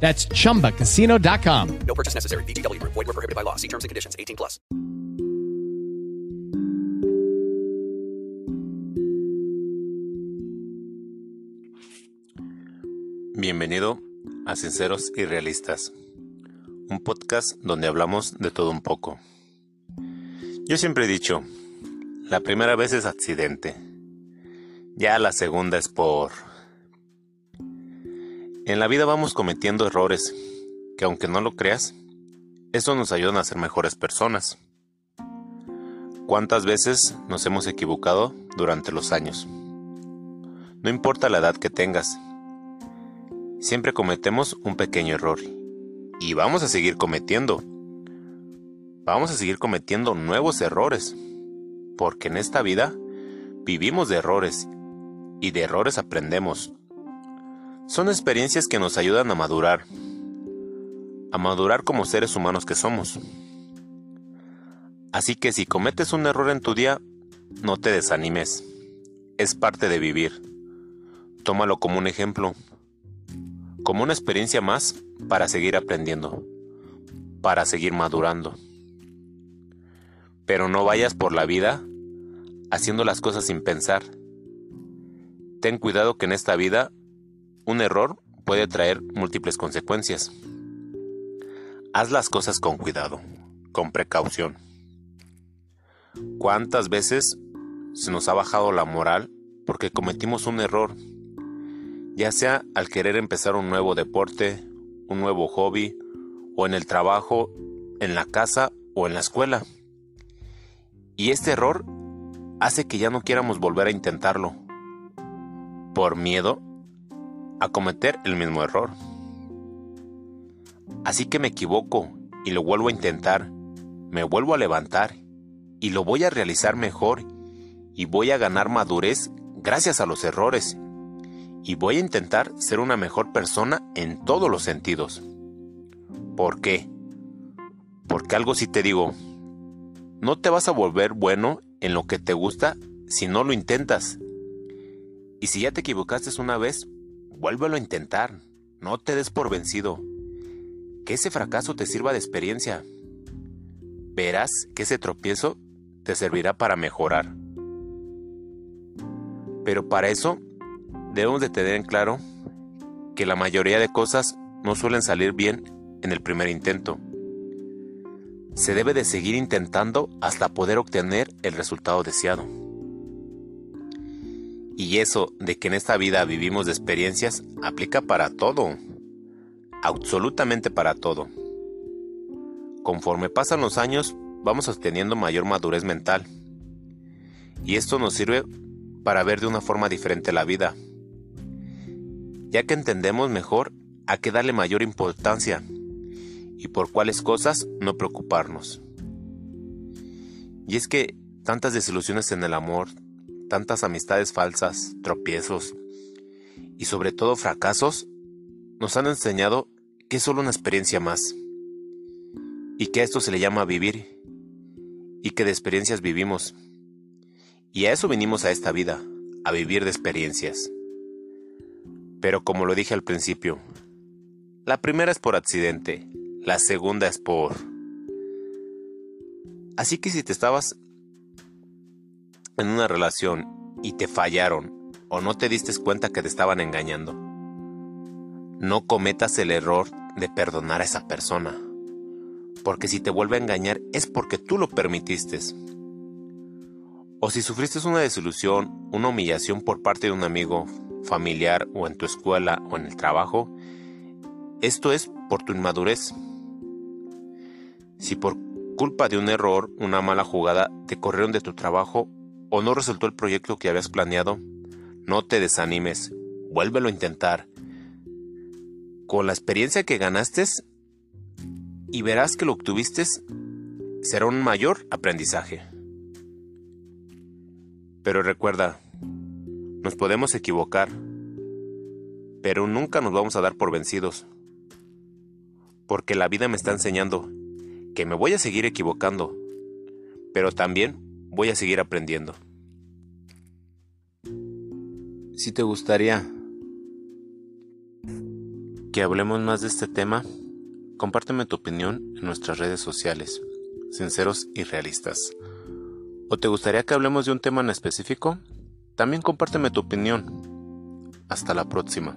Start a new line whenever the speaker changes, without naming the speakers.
That's chumbacasino.com.
No purchase necessary. VGW Group. Void were prohibited by law. See terms and conditions. 18 plus.
Bienvenido a Sinceros y Realistas, un podcast donde hablamos de todo un poco. Yo siempre he dicho, la primera vez es accidente, ya la segunda es por... En la vida vamos cometiendo errores que aunque no lo creas, eso nos ayudan a ser mejores personas. ¿Cuántas veces nos hemos equivocado durante los años? No importa la edad que tengas, siempre cometemos un pequeño error y vamos a seguir cometiendo. Vamos a seguir cometiendo nuevos errores, porque en esta vida vivimos de errores y de errores aprendemos. Son experiencias que nos ayudan a madurar, a madurar como seres humanos que somos. Así que si cometes un error en tu día, no te desanimes. Es parte de vivir. Tómalo como un ejemplo, como una experiencia más para seguir aprendiendo, para seguir madurando. Pero no vayas por la vida haciendo las cosas sin pensar. Ten cuidado que en esta vida un error puede traer múltiples consecuencias. Haz las cosas con cuidado, con precaución. ¿Cuántas veces se nos ha bajado la moral porque cometimos un error? Ya sea al querer empezar un nuevo deporte, un nuevo hobby, o en el trabajo, en la casa o en la escuela. Y este error hace que ya no quieramos volver a intentarlo, por miedo a cometer el mismo error. Así que me equivoco y lo vuelvo a intentar, me vuelvo a levantar y lo voy a realizar mejor y voy a ganar madurez gracias a los errores y voy a intentar ser una mejor persona en todos los sentidos. ¿Por qué? Porque algo sí te digo, no te vas a volver bueno en lo que te gusta si no lo intentas. Y si ya te equivocaste una vez, vuélvelo a intentar, no te des por vencido. Que ese fracaso te sirva de experiencia. Verás que ese tropiezo te servirá para mejorar. Pero para eso debemos de tener en claro que la mayoría de cosas no suelen salir bien en el primer intento. Se debe de seguir intentando hasta poder obtener el resultado deseado. Y eso de que en esta vida vivimos de experiencias aplica para todo, absolutamente para todo. Conforme pasan los años, vamos obteniendo mayor madurez mental. Y esto nos sirve para ver de una forma diferente la vida, ya que entendemos mejor a qué darle mayor importancia y por cuáles cosas no preocuparnos. Y es que tantas desilusiones en el amor, tantas amistades falsas, tropiezos y sobre todo fracasos nos han enseñado que es solo una experiencia más y que a esto se le llama vivir y que de experiencias vivimos. Y a eso venimos a esta vida, a vivir de experiencias. Pero como lo dije al principio, la primera es por accidente, la segunda es por... Así que si te estabas en una relación y te fallaron o no te diste cuenta que te estaban engañando, no cometas el error de perdonar a esa persona, Porque si te vuelve a engañar es porque tú lo permitiste. O si sufriste una desilusión, una humillación por parte de un amigo, familiar o en tu escuela o en el trabajo, esto es por tu inmadurez. Si por culpa de un error, una mala jugada, te corrieron de tu trabajo o no resultó el proyecto que habías planeado, no te desanimes, vuélvelo a intentar. Con la experiencia que ganaste y verás que lo obtuviste será un mayor aprendizaje. Pero recuerda, nos podemos equivocar, pero nunca nos vamos a dar por vencidos. Porque la vida me está enseñando que me voy a seguir equivocando, pero también voy a seguir aprendiendo. Si te gustaría que hablemos más de este tema, compárteme tu opinión en nuestras redes sociales, sinceros y realistas. ¿O te gustaría que hablemos de un tema en específico? También compárteme tu opinión. Hasta la próxima.